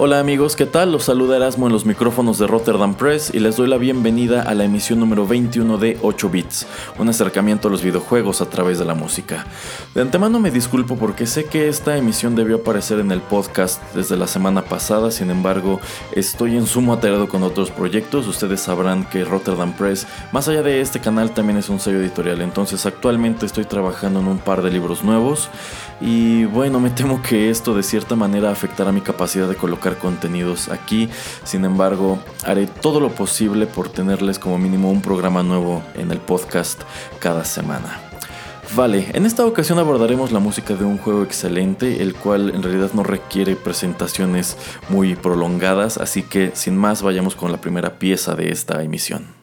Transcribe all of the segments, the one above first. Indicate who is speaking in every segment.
Speaker 1: Hola amigos, ¿qué tal? Los saluda Erasmo en los micrófonos de Rotterdam Press y les doy la bienvenida a la emisión número 21 de 8 bits, un acercamiento a los videojuegos a través de la música. De antemano me disculpo porque sé que esta emisión debió aparecer en el podcast desde la semana pasada, sin embargo estoy en sumo atareado con otros proyectos, ustedes sabrán que Rotterdam Press, más allá de este canal, también es un sello editorial, entonces actualmente estoy trabajando en un par de libros nuevos y bueno, me temo que esto de cierta manera afectará mi capacidad de colocar contenidos aquí. Sin embargo, haré todo lo posible por tenerles como mínimo un programa nuevo en el podcast cada semana. Vale, en esta ocasión abordaremos la música de un juego excelente, el cual en realidad no requiere presentaciones muy prolongadas, así que sin más vayamos con la primera pieza de esta emisión.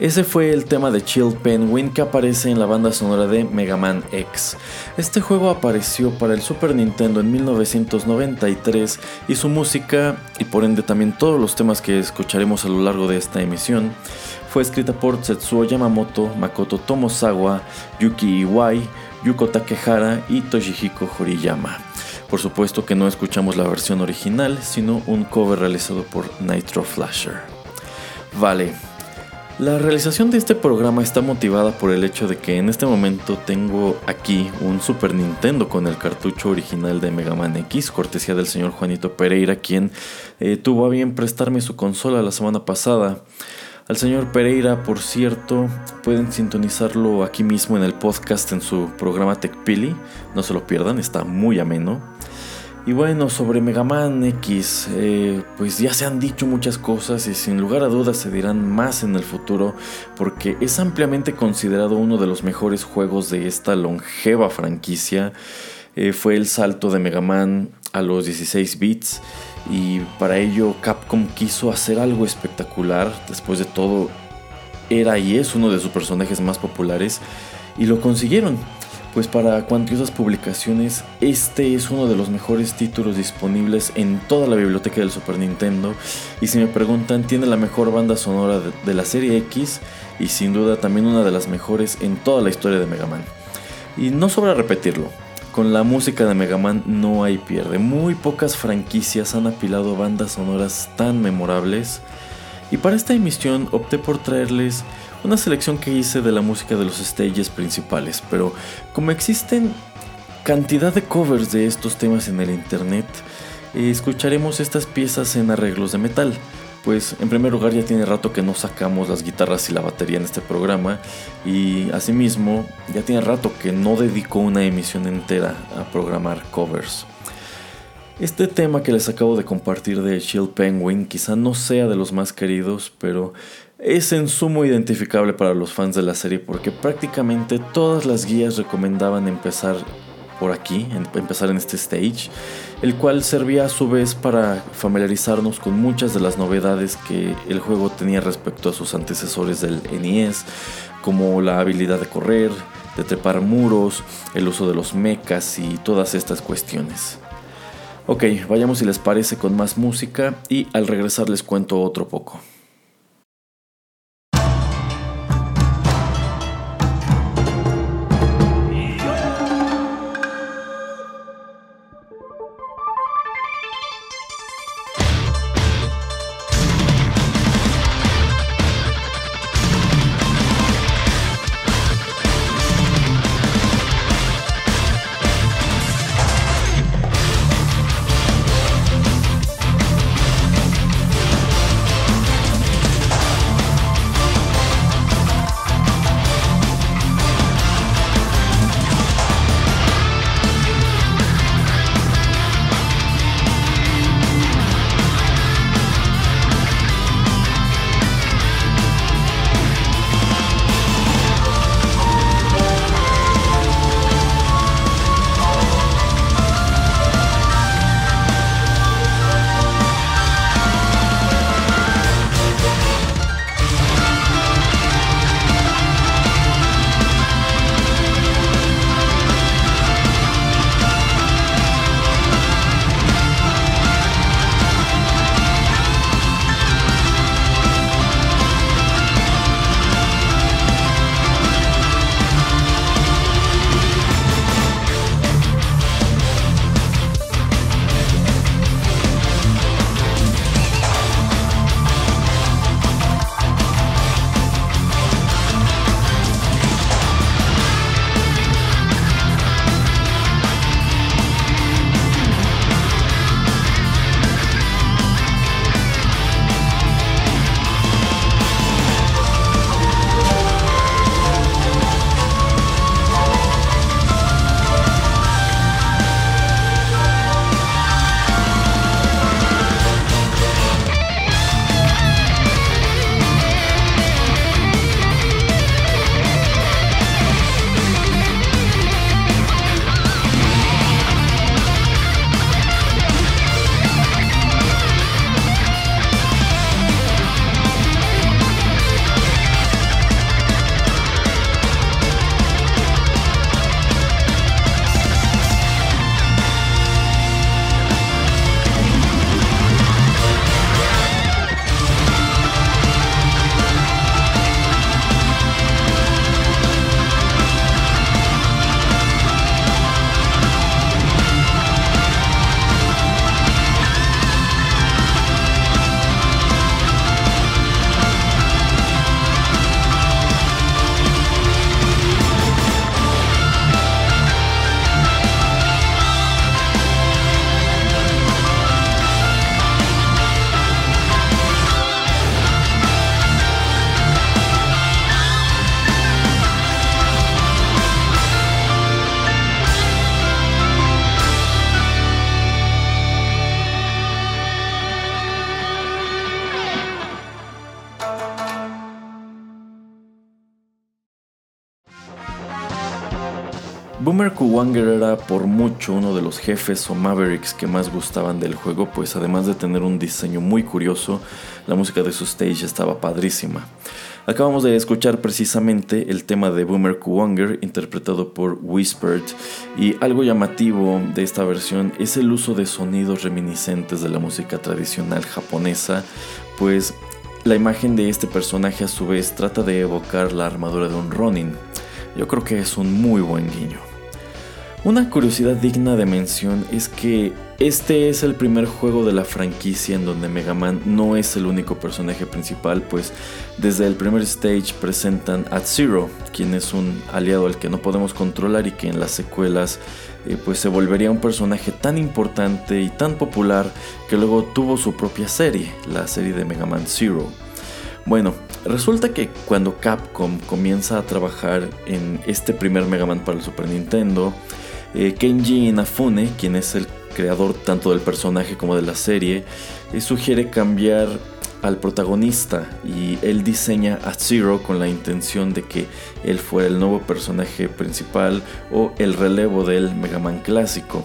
Speaker 1: Ese fue el tema de Chill Penguin que aparece en la banda sonora de Mega Man X. Este juego apareció para el Super Nintendo en 1993 y su música, y por ende también todos los temas que escucharemos a lo largo de esta emisión, fue escrita por Tetsuo Yamamoto, Makoto Tomosawa, Yuki Iwai, Yuko Takehara y Toshihiko Horiyama. Por supuesto que no escuchamos la versión original, sino un cover realizado por Nitro Flasher. Vale, la realización de este programa está motivada por el hecho de que en este momento tengo aquí un Super Nintendo con el cartucho original de Mega Man X, cortesía del señor Juanito Pereira, quien eh, tuvo a bien prestarme su consola la semana pasada. Al señor Pereira, por cierto, pueden sintonizarlo aquí mismo en el podcast en su programa TechPili, no se lo pierdan, está muy ameno. Y bueno, sobre Mega Man X, eh, pues ya se han dicho muchas cosas y sin lugar a dudas se dirán más en el futuro porque es ampliamente considerado uno de los mejores juegos de esta longeva franquicia. Eh, fue el salto de Mega Man a los 16 bits y para ello Capcom quiso hacer algo espectacular. Después de todo, era y es uno de sus personajes más populares y lo consiguieron pues para cuantiosas publicaciones este es uno de los mejores títulos disponibles en toda la biblioteca del Super Nintendo. Y si me preguntan tiene la mejor banda sonora de, la serie X y sin duda también una de las mejores en toda la historia de Mega Man. Y no sobra repetirlo, con la música de Mega Man no hay pierde, muy pocas franquicias han apilado bandas sonoras tan memorables. Y para esta emisión opté por traerles una selección que hice de la música de los stages principales, pero como existen cantidad de covers de estos temas en el internet, eh, escucharemos estas piezas en arreglos de metal. Pues en primer lugar ya tiene rato que no sacamos las guitarras y la batería en este programa y asimismo ya tiene rato que no dedico una emisión entera a programar covers. Este tema que les acabo de compartir de Chill Penguin quizá no sea de los más queridos, pero es en sumo identificable para los fans de la serie porque prácticamente todas las guías recomendaban empezar por aquí, empezar en este stage, el cual servía a su vez para familiarizarnos con muchas de las novedades que el juego tenía respecto a sus antecesores del NES, como la habilidad de correr, de trepar muros, el uso de los mechas y todas estas cuestiones. Ok, vayamos si les parece con más música y al regresar les cuento otro poco. Boomer Kuwanger era por mucho uno de los jefes o mavericks que más gustaban del juego, pues además de tener un diseño muy curioso, la música de su stage estaba padrísima. Acabamos de escuchar precisamente el tema de Boomer Kuwanger interpretado por Whispered y algo llamativo de esta versión es el uso de sonidos reminiscentes de la música tradicional japonesa, pues la imagen de este personaje a su vez trata de evocar la armadura de un Ronin. Yo creo que es un muy buen guiño. Una curiosidad digna de mención es que este es el primer juego de la franquicia en donde Mega Man no es el único personaje principal, pues desde el primer stage presentan a Zero, quien es un aliado al que no podemos controlar y que en las secuelas eh, pues se volvería un personaje tan importante y tan popular que luego tuvo su propia serie, la serie de Mega Man Zero. Bueno, resulta que cuando Capcom comienza a trabajar en este primer Mega Man para el Super Nintendo, eh, Kenji Inafune, quien es el creador tanto del personaje como de la serie, eh, sugiere cambiar al protagonista y él diseña a Zero con la intención de que él fuera el nuevo personaje principal o el relevo del Mega Man clásico.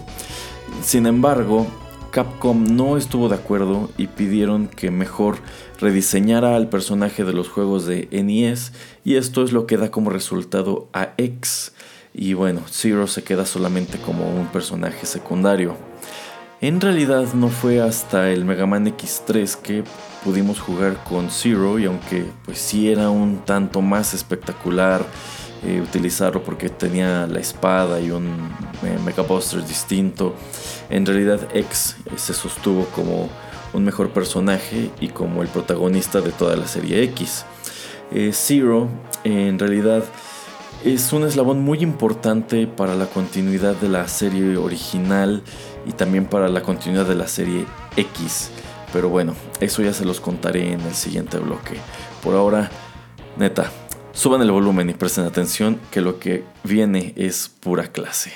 Speaker 1: Sin embargo, Capcom no estuvo de acuerdo y pidieron que mejor rediseñara al personaje de los juegos de NES y esto es lo que da como resultado a X y bueno, Zero se queda solamente como un personaje secundario. En realidad no fue hasta el Mega Man X3 que pudimos jugar con Zero y aunque pues sí era un tanto más espectacular eh, utilizarlo porque tenía la espada y un eh, Mega Buster distinto, en realidad X eh, se sostuvo como un mejor personaje y como el protagonista de toda la serie X. Zero en realidad es un eslabón muy importante para la continuidad de la serie original y también para la continuidad de la serie X. Pero bueno, eso ya se los contaré en el siguiente bloque. Por ahora, neta, suban el volumen y presten atención que lo que viene es pura clase.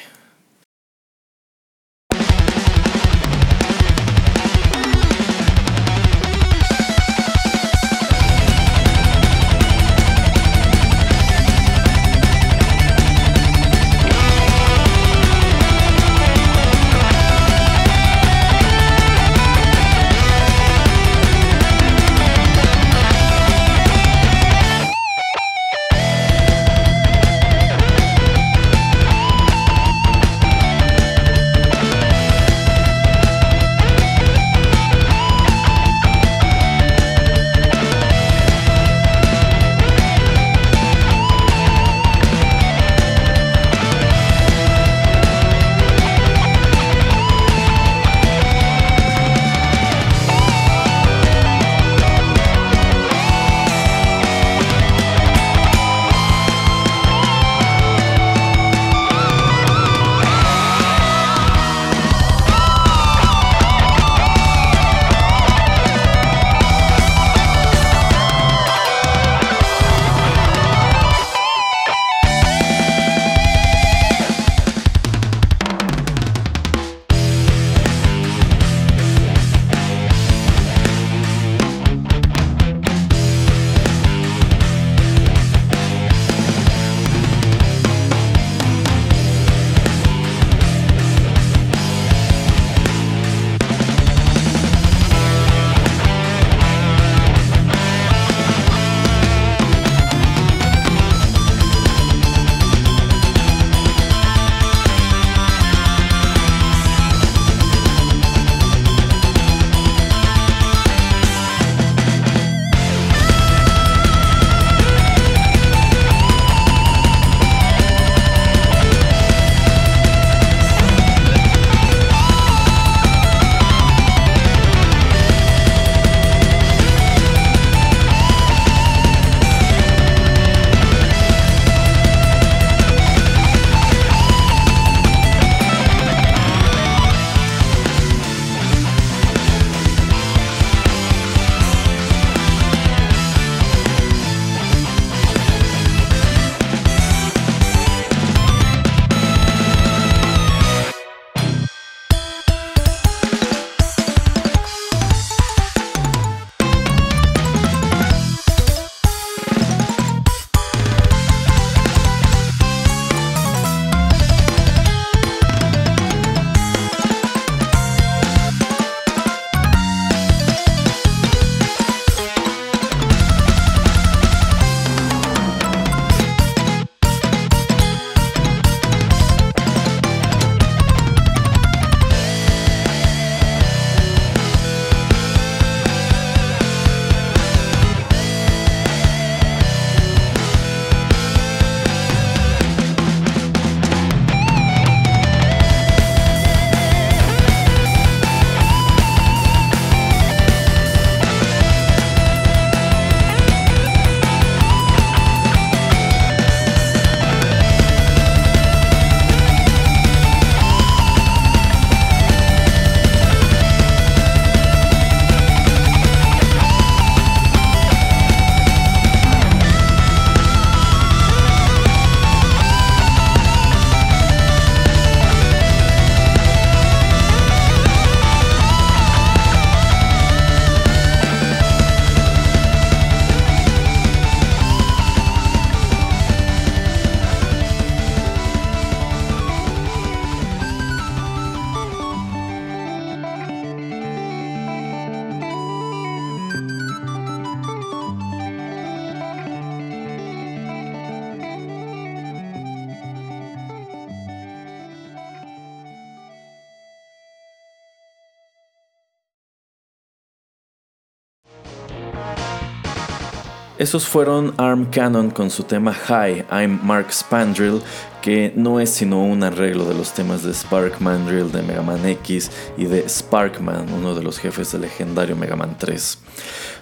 Speaker 1: Esos fueron Arm Cannon con su tema Hi, I'm Mark Spandrill, que no es sino un arreglo de los temas de Spark Mandrill de Mega Man X y de Sparkman, uno de los jefes del legendario Mega Man 3.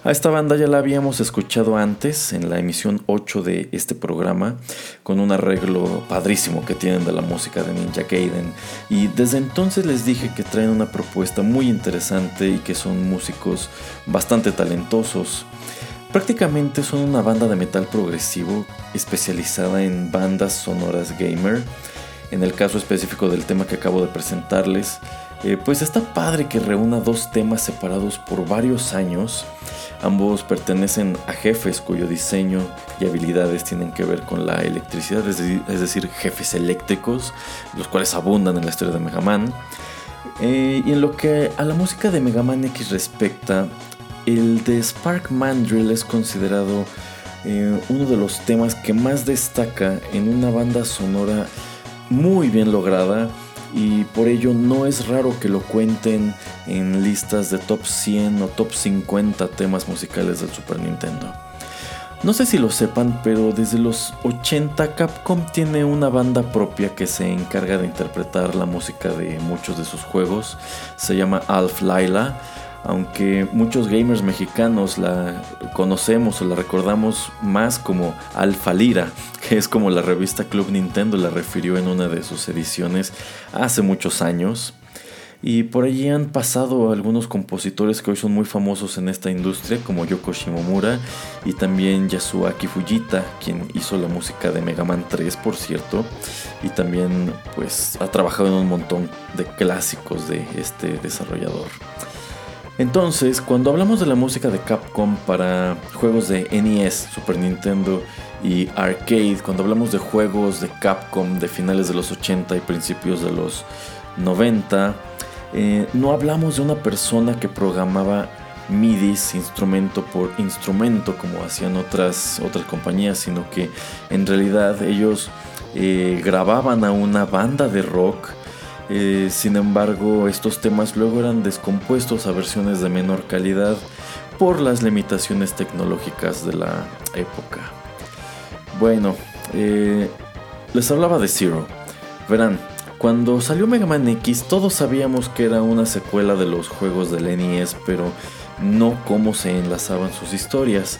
Speaker 1: A esta banda ya la habíamos escuchado antes en la emisión 8 de este programa, con un arreglo padrísimo que tienen de la música de Ninja Gaiden. Y desde entonces les dije que traen una propuesta muy interesante y que son músicos bastante talentosos. Prácticamente son una banda de metal progresivo especializada en bandas sonoras gamer. En el caso específico del tema que acabo de presentarles, eh, pues está padre que reúna dos temas separados por varios años. Ambos pertenecen a jefes cuyo diseño y habilidades tienen que ver con la electricidad, es decir, jefes eléctricos, los cuales abundan en la historia de Mega Man. Eh, y en lo que a la música de Mega Man X respecta, el de Spark Mandrill es considerado eh, uno de los temas que más destaca en una banda sonora muy bien lograda y por ello no es raro que lo cuenten en listas de top 100 o top 50 temas musicales del Super Nintendo. No sé si lo sepan, pero desde los 80 Capcom tiene una banda propia que se encarga de interpretar la música de muchos de sus juegos. Se llama Alf Laila aunque muchos gamers mexicanos la conocemos o la recordamos más como Alfa Lira, que es como la revista Club Nintendo la refirió en una de sus ediciones hace muchos años. Y por allí han pasado algunos compositores que hoy son muy famosos en esta industria, como Yoko Shimomura y también Yasuaki Fujita, quien hizo la música de Mega Man 3, por cierto, y también pues ha trabajado en un montón de clásicos de este desarrollador. Entonces, cuando hablamos de la música de Capcom para juegos de NES, Super Nintendo y arcade, cuando hablamos de juegos de Capcom de finales de los 80 y principios de los 90, eh, no hablamos de una persona que programaba MIDIs instrumento por instrumento como hacían otras, otras compañías, sino que en realidad ellos eh, grababan a una banda de rock eh, sin embargo, estos temas luego eran descompuestos a versiones de menor calidad por las limitaciones tecnológicas de la época. Bueno, eh, les hablaba de Zero. Verán, cuando salió Mega Man X todos sabíamos que era una secuela de los juegos del NES, pero no cómo se enlazaban sus historias.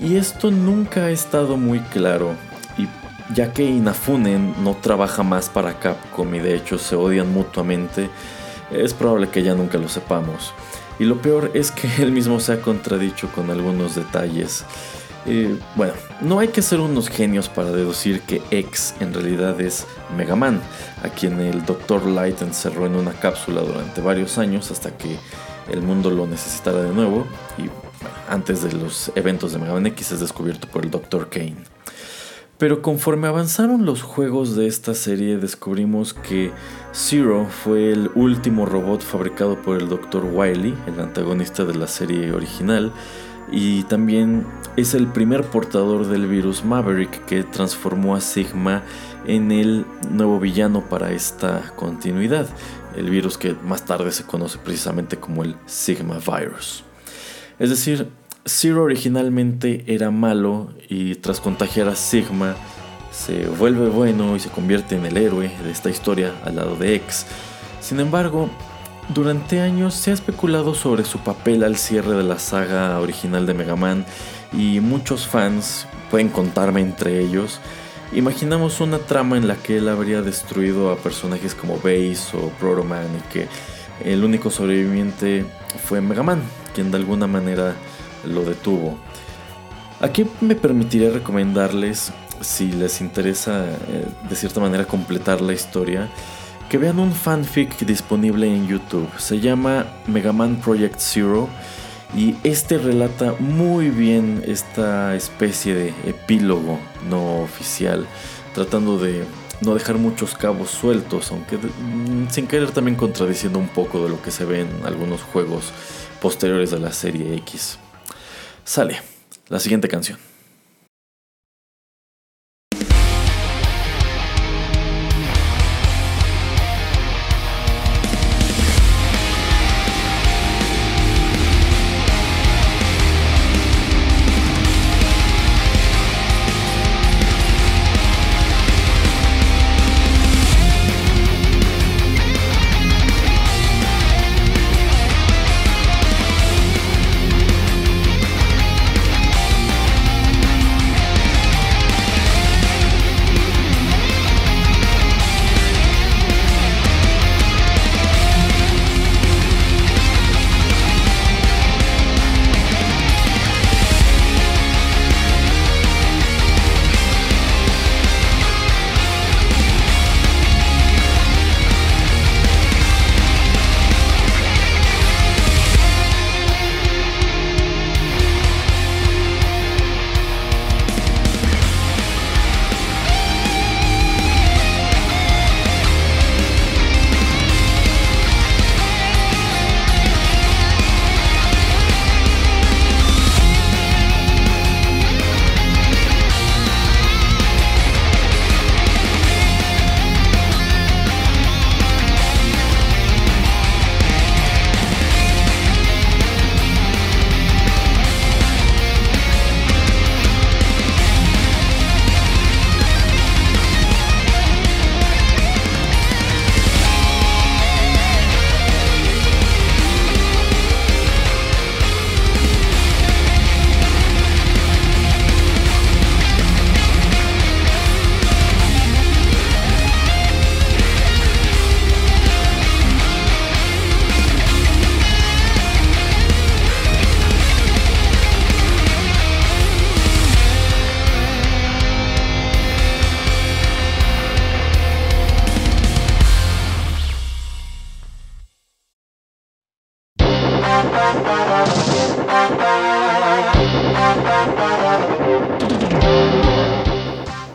Speaker 1: Y esto nunca ha estado muy claro ya que Inafune no trabaja más para Capcom y de hecho se odian mutuamente, es probable que ya nunca lo sepamos. Y lo peor es que él mismo se ha contradicho con algunos detalles. bueno, no hay que ser unos genios para deducir que X en realidad es Mega Man, a quien el Dr. Light encerró en una cápsula durante varios años hasta que el mundo lo necesitara de nuevo y antes de los eventos de Mega Man X es descubierto por el Dr. Kane. Pero conforme avanzaron los juegos de esta serie descubrimos que Zero fue el último robot fabricado por el Dr. Wily, el antagonista de la serie original, y también es el primer portador del virus Maverick que transformó a Sigma en el nuevo villano para esta continuidad, el virus que más tarde se conoce precisamente como el Sigma Virus. Es decir, Zero originalmente era malo y tras contagiar a Sigma se vuelve bueno y se convierte en el héroe de esta historia al lado de X. Sin embargo, durante años se ha especulado sobre su papel al cierre de la saga original de Mega Man y muchos fans, pueden contarme entre ellos, imaginamos una trama en la que él habría destruido a personajes como Base o Proto Man y que el único sobreviviente fue Mega Man, quien de alguna manera lo detuvo. Aquí me permitiré recomendarles, si les interesa eh, de cierta manera completar la historia, que vean un fanfic disponible en YouTube. Se llama Mega Man Project Zero y este relata muy bien esta especie de epílogo no oficial, tratando de no dejar muchos cabos sueltos, aunque mm, sin querer también contradiciendo un poco de lo que se ve en algunos juegos posteriores a la serie X. Sale, la siguiente canción.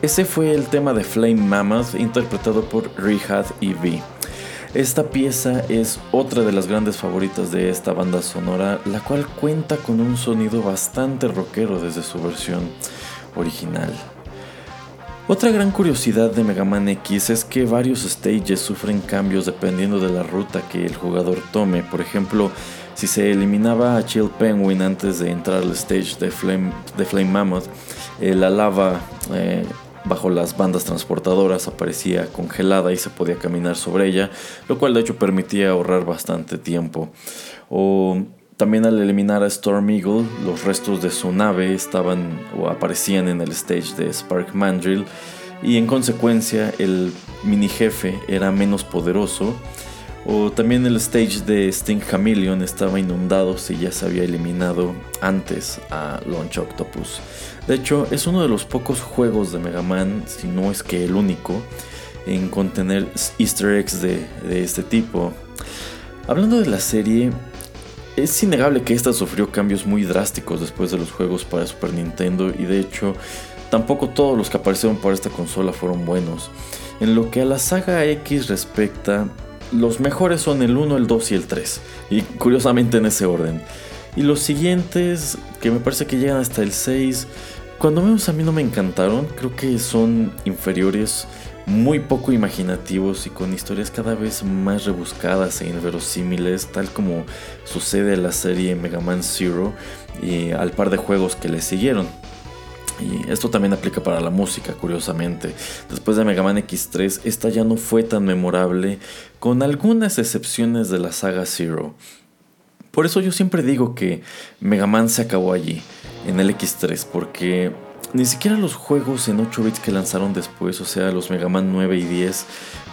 Speaker 1: Ese fue el tema de Flame Mammoth interpretado por Rehad E.V. Esta pieza es otra de las grandes favoritas de esta banda sonora, la cual cuenta con un sonido bastante rockero desde su versión original. Otra gran curiosidad de Mega Man X es que varios stages sufren cambios dependiendo de la ruta que el jugador tome. Por ejemplo, si se eliminaba a Chill Penguin antes de entrar al stage de Flame, de Flame Mammoth, eh, la lava eh, bajo las bandas transportadoras aparecía congelada y se podía caminar sobre ella, lo cual de hecho permitía ahorrar bastante tiempo. O también al eliminar a Storm Eagle, los restos de su nave estaban o aparecían en el stage de Spark Mandrill y en consecuencia el mini jefe era menos poderoso. O también el stage de Sting Chameleon estaba inundado si ya se había eliminado antes a Launch Octopus. De hecho, es uno de los pocos juegos de Mega Man, si no es que el único, en contener easter eggs de, este tipo. Hablando de la serie, es innegable que esta sufrió cambios muy drásticos después de los juegos para Super Nintendo y de hecho tampoco todos los que aparecieron para esta consola fueron buenos. En lo que a la saga X respecta, los mejores son el 1, el 2 y el 3, y curiosamente en ese orden. Y los siguientes, que me parece que llegan hasta el 6, cuando menos a mí no me encantaron, creo que son inferiores, muy poco imaginativos y con historias cada vez más rebuscadas e inverosímiles, tal como sucede en la serie Mega Man Zero y al par de juegos que le siguieron. Y esto también aplica para la música, curiosamente. Después de Mega Man X3, esta ya no fue tan memorable, con algunas excepciones de la saga Zero. Por eso yo siempre digo que Mega Man se acabó allí en el X3 porque ni siquiera los juegos en 8 bits que lanzaron después, o sea, los Mega Man 9 y 10,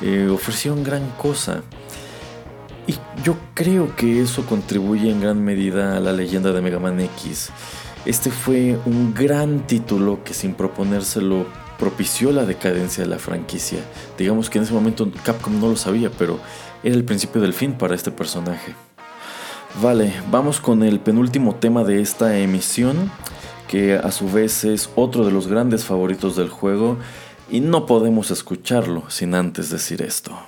Speaker 1: eh, ofrecieron gran cosa. Y yo creo que eso contribuye en gran medida a la leyenda de Mega Man X. Este fue un gran título que sin proponérselo propició la decadencia de la franquicia. Digamos que en ese momento Capcom no lo sabía, pero era el principio del fin para este personaje. Vale, vamos con el penúltimo tema de esta emisión, que a su vez es otro de los grandes favoritos del juego, y no podemos escucharlo sin antes decir esto.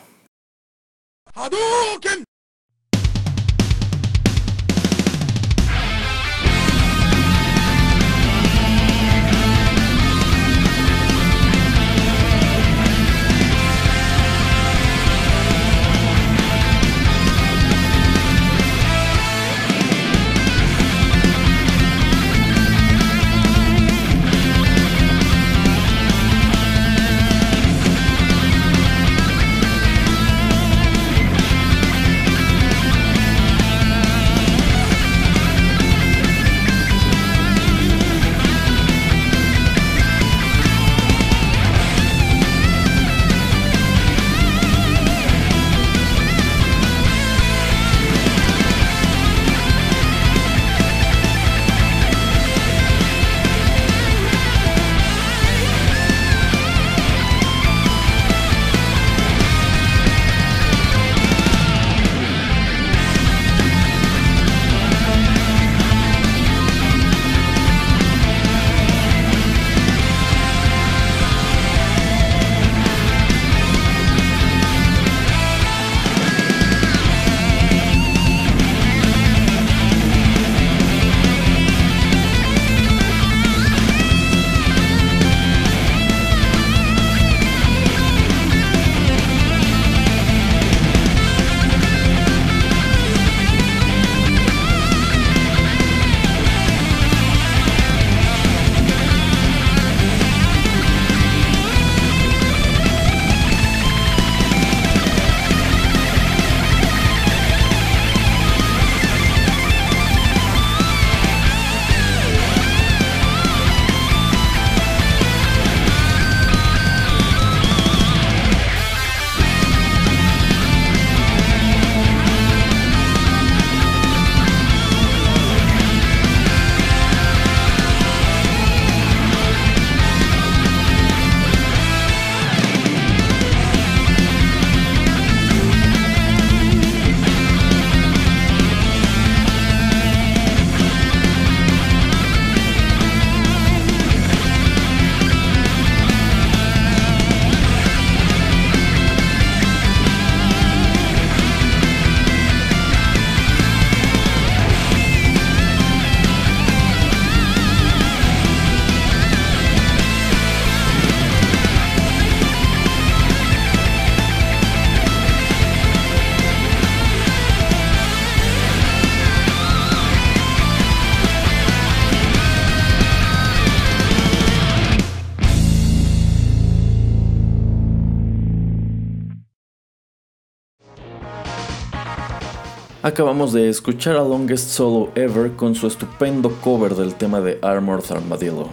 Speaker 1: Acabamos de escuchar a Longest Solo Ever con su estupendo cover del tema de Armored Armadillo.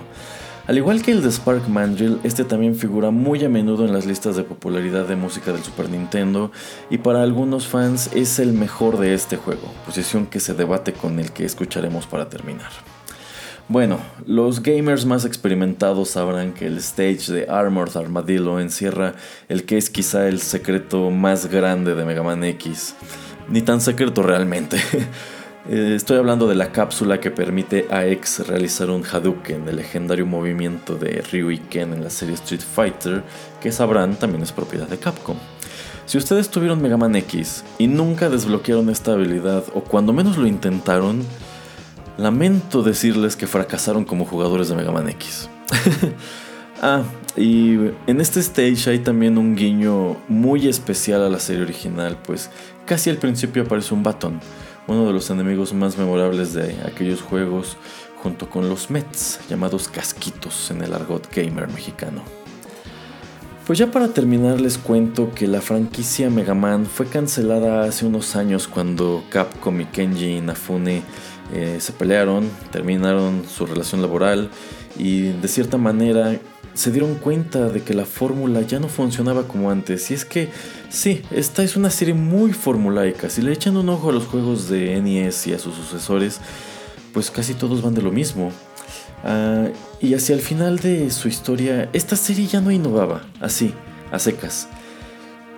Speaker 1: Al igual que el de Spark Mandrill, este también figura muy a menudo en las listas de popularidad de música del Super Nintendo y para algunos fans es el mejor de este juego, posición que se debate con el que escucharemos para terminar. Bueno, los gamers más experimentados sabrán que el stage de Armored Armadillo encierra el que es quizá el secreto más grande de Mega Man X. Ni tan secreto realmente. Eh, estoy hablando de la cápsula que permite a X realizar un Hadouken, el legendario movimiento de Ryu y Ken en la serie Street Fighter, que sabrán también es propiedad de Capcom. Si ustedes tuvieron Mega Man X y nunca desbloquearon esta habilidad, o cuando menos lo intentaron, lamento decirles que fracasaron como jugadores de Mega Man X. ah, y en este stage hay también un guiño muy especial a la serie original, pues casi al principio aparece un batón uno de los enemigos más memorables de aquellos juegos, junto con los Mets, llamados casquitos en el argot gamer mexicano. Pues ya para terminar les cuento que la franquicia Mega Man fue cancelada hace unos años cuando Capcom y Kenji Inafune eh, se pelearon, terminaron su relación laboral y de cierta manera se dieron cuenta de que la fórmula ya no funcionaba como antes. Y es que, sí, esta es una serie muy formulaica. Si le echan un ojo a los juegos de NES y a sus sucesores, pues casi todos van de lo mismo. Ah, y hacia el final de su historia, esta serie ya no innovaba, así, a secas.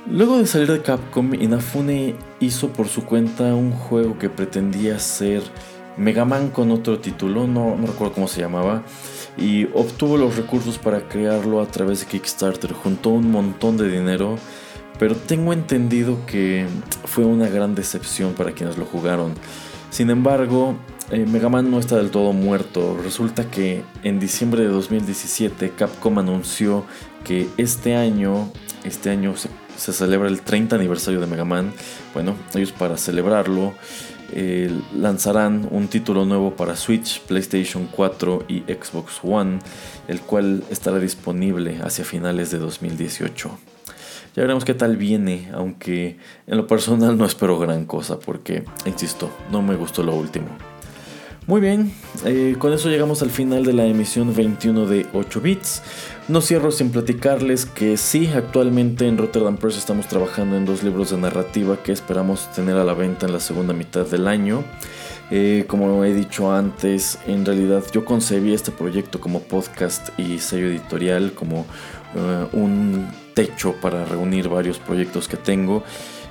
Speaker 1: Luego de salir de Capcom, Inafune hizo por su cuenta un juego que pretendía ser Mega Man con otro título, no, no recuerdo cómo se llamaba y obtuvo los recursos para crearlo a través de Kickstarter. Juntó un montón de dinero, pero tengo entendido que fue una gran decepción para quienes lo jugaron. Sin embargo, eh, Mega Man no está del todo muerto. Resulta que en diciembre de 2017 Capcom anunció que este año, este año se, se celebra el 30 aniversario de Mega Man. Bueno, ellos para celebrarlo eh, lanzarán un título nuevo para Switch, PlayStation 4 y Xbox One, el cual estará disponible hacia finales de 2018. Ya veremos qué tal viene, aunque en lo personal no espero gran cosa porque, insisto, no me gustó lo último. Muy bien, eh, con eso llegamos al final de la emisión 21 de 8 bits. No cierro sin platicarles que sí, actualmente en Rotterdam Press estamos trabajando en dos libros de narrativa que esperamos tener a la venta en la segunda mitad del año. Eh, como he dicho antes, en realidad yo concebí este proyecto como podcast y sello editorial, como eh, un techo para reunir varios proyectos que tengo.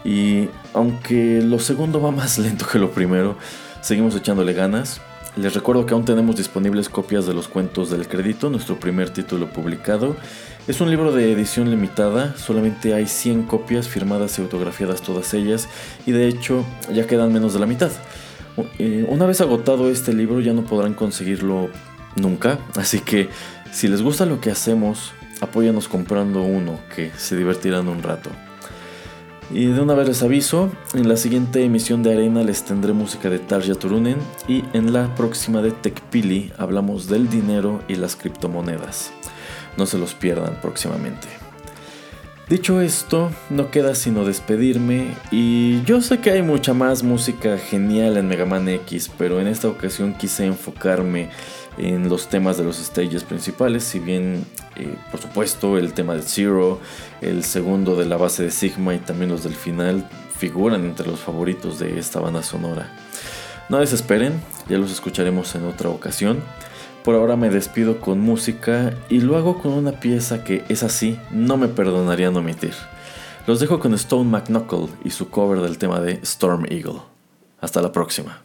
Speaker 1: Y aunque lo segundo va más lento que lo primero, seguimos echándole ganas. Les recuerdo que aún tenemos disponibles copias de los cuentos del crédito, nuestro primer título publicado. Es un libro de edición limitada, solamente hay 100 copias firmadas y autografiadas todas ellas y de hecho ya quedan menos de la mitad. Eh, una vez agotado este libro ya no podrán conseguirlo nunca, así que si les gusta lo que hacemos, apóyanos comprando uno, que se divertirán un rato. Y de una vez les aviso, en la siguiente emisión de Arena les tendré música de Tarja Turunen y en la próxima de TechPili hablamos del dinero y las criptomonedas. No se los pierdan próximamente. Dicho esto, no queda sino despedirme y yo sé que hay mucha más música genial en Mega Man X, pero en esta ocasión quise enfocarme en los temas de los stages principales, si bien eh, por supuesto el tema de Zero, el segundo de la base de Sigma y también los del final figuran entre los favoritos de esta banda sonora. No desesperen, ya los escucharemos en otra ocasión. Por ahora me despido con música y lo hago con una pieza que es así, no me perdonarían omitir. Los dejo con Stone McKnuckle y su cover del tema de Storm Eagle. Hasta la próxima.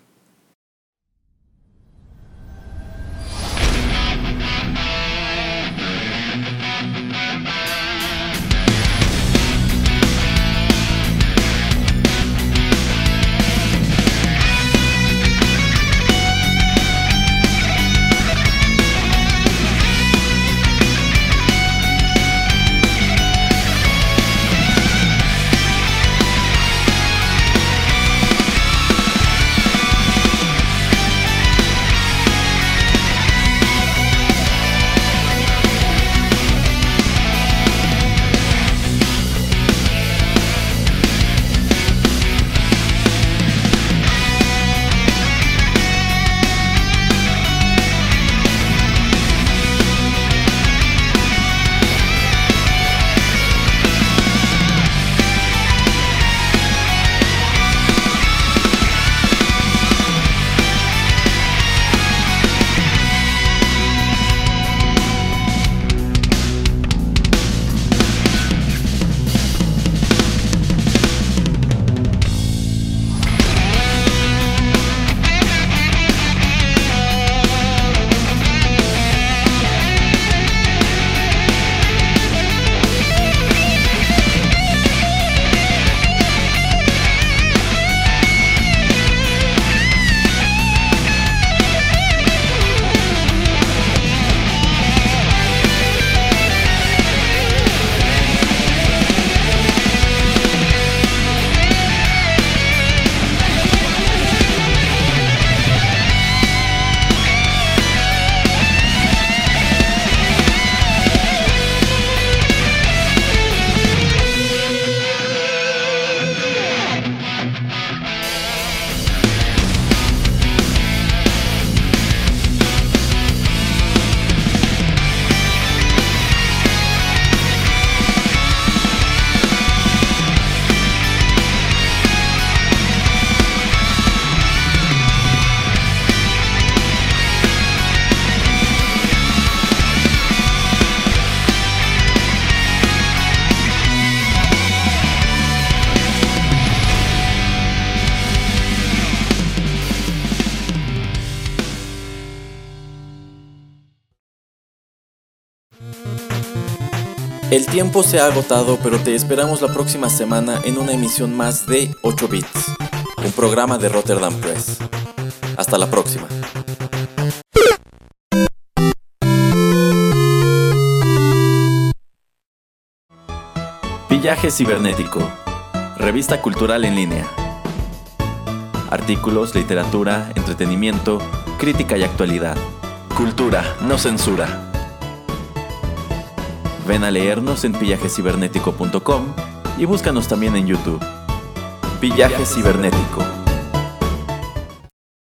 Speaker 1: El tiempo se ha agotado, pero te esperamos la próxima semana en una emisión más de 8 Bits, un programa de Rotterdam Press. Hasta la próxima. Pillaje Cibernético, revista cultural en línea. Artículos, literatura, entretenimiento, crítica y actualidad. Cultura, no censura. Ven a leernos en pillajecibernético.com y búscanos también en YouTube. Pillaje Cibernético.